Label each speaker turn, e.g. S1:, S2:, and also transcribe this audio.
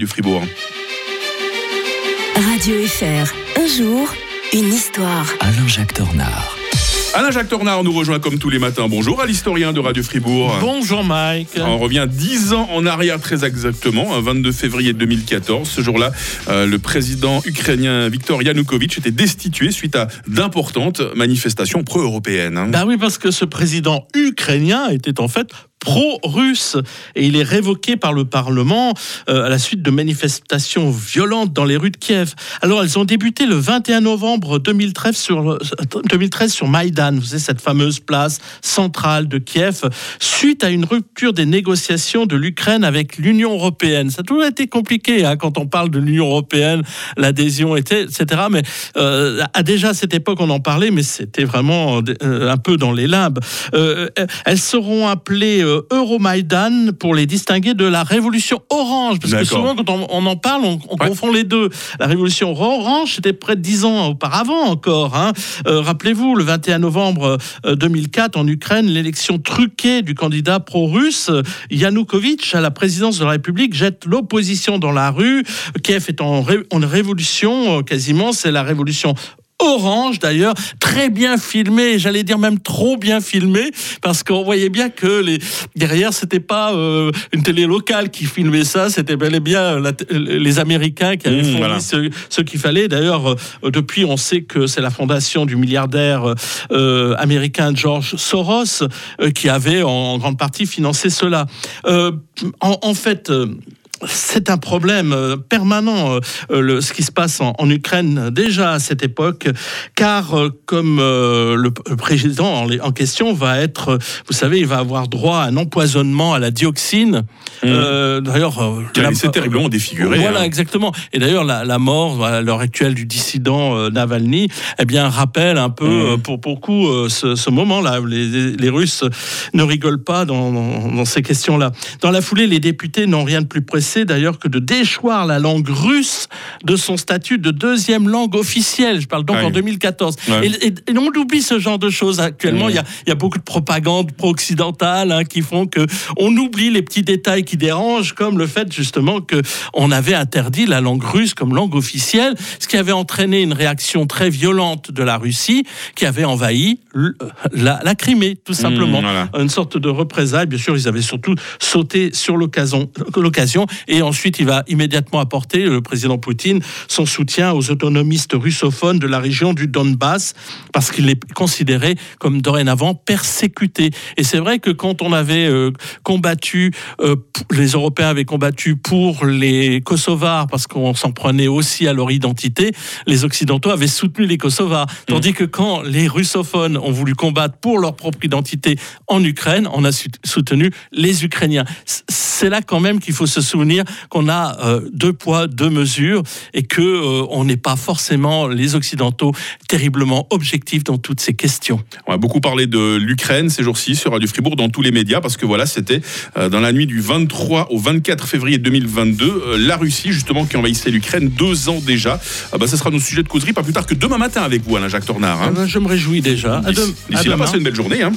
S1: du Fribourg.
S2: Radio FR, un jour, une histoire.
S3: Alain-Jacques Tornard.
S1: Alain-Jacques Tornard nous rejoint comme tous les matins. Bonjour à l'historien de Radio Fribourg.
S4: Bonjour Mike.
S1: On revient dix ans en arrière très exactement, un 22 février 2014. Ce jour-là, euh, le président ukrainien Viktor Yanukovych était destitué suite à d'importantes manifestations pro-européennes. hein.
S4: Bah oui, parce que ce président ukrainien était en fait pro-russe et il est révoqué par le Parlement euh, à la suite de manifestations violentes dans les rues de Kiev. Alors elles ont débuté le 21 novembre 2013 sur, 2013 sur Maïdan, vous savez cette fameuse place centrale de Kiev, suite à une rupture des négociations de l'Ukraine avec l'Union européenne. Ça a toujours été compliqué hein, quand on parle de l'Union européenne, l'adhésion etc. Mais euh, à déjà à cette époque on en parlait, mais c'était vraiment euh, un peu dans les limbes. Euh, elles seront appelées euh, Euromaïdan pour les distinguer de la révolution orange. Parce que souvent, quand on, on en parle, on, on
S1: Ouais.
S4: confond les deux. La révolution orange, c'était près de dix ans auparavant encore. hein. Euh, Rappelez-vous, le 21 novembre euh, 2004, en Ukraine, l'élection truquée du candidat pro-russe, euh, Yanukovych, à la présidence de la République, jette l'opposition dans la rue. Kiev est en, ré- en révolution, euh, quasiment. C'est la révolution Orange d'ailleurs, très bien filmé, j'allais dire même trop bien filmé, parce qu'on voyait bien que les, derrière c'était pas euh, une télé locale qui filmait ça, c'était bel et bien la t- les Américains qui avaient
S1: Mmh,
S4: fourni
S1: voilà.
S4: ce, ce qu'il fallait. D'ailleurs, euh, depuis on sait que c'est la fondation du milliardaire euh, américain George Soros euh, qui avait en, en grande partie financé cela. Euh, en, en fait. C'est un problème euh, permanent, euh, euh, le- ce qui se passe en, en Ukraine déjà à cette époque, car euh, comme euh, le, le président en, en question va être, vous savez, il va avoir droit à un empoisonnement à la dioxine. Euh, D'ailleurs,
S1: laissé terriblement défiguré.
S4: Voilà,
S1: hein.
S4: exactement. Et d'ailleurs, la, la mort à l'heure actuelle du dissident Navalny, eh bien, rappelle un peu euh, pour beaucoup ce, ce moment-là. Les, les Russes ne rigolent pas dans, dans- dans ces questions-là. Dans la foulée, les députés n'ont rien de plus d'ailleurs que de déchoir la langue russe de son statut de deuxième langue officielle. Je parle donc
S1: Ouais.
S4: en 2014.
S1: Ouais.
S4: Et, et- et on oublie ce genre de choses actuellement. Il y, a, il y a beaucoup de propagande pro-occidentale hein, qui font que on oublie les petits détails qui dérangent, comme le fait justement que on avait interdit la langue russe comme langue officielle, ce qui avait entraîné une réaction très violente de la Russie, qui avait envahi l- la, la Crimée, tout simplement.
S1: Mmh, voilà.
S4: Une sorte de représailles. Bien sûr, ils avaient surtout sauté sur l'occasion. Et ensuite, il va immédiatement apporter, le président Poutine, son soutien aux autonomistes russophones de la région du Donbass, parce qu'il est considéré comme dorénavant persécuté. Et c'est vrai que quand on avait euh, combattu, euh, les Européens avaient combattu pour les Kosovars, parce qu'on s'en prenait aussi à leur identité, les Occidentaux avaient soutenu les Kosovars. Tandis que quand les russophones ont voulu combattre pour leur propre identité en Ukraine, on a soutenu les Ukrainiens. C- C'est là quand même qu'il faut se souvenir qu'on a euh, deux poids, deux mesures, et que euh, on n'est pas forcément les Occidentaux terriblement objectifs dans toutes ces questions.
S1: On a beaucoup parlé de l'Ukraine ces jours-ci sur Radio Fribourg dans tous les médias parce que voilà, c'était euh, dans la nuit du 23 au 24 février 2022, euh, la Russie justement qui envahissait l'Ukraine deux ans déjà. Ah bah, ça sera nos sujets de causerie pas plus tard que demain matin avec vous, Alain Jacques Tornard. hein.
S4: Je me réjouis déjà.
S1: D'ici là, passez une belle journée. hein.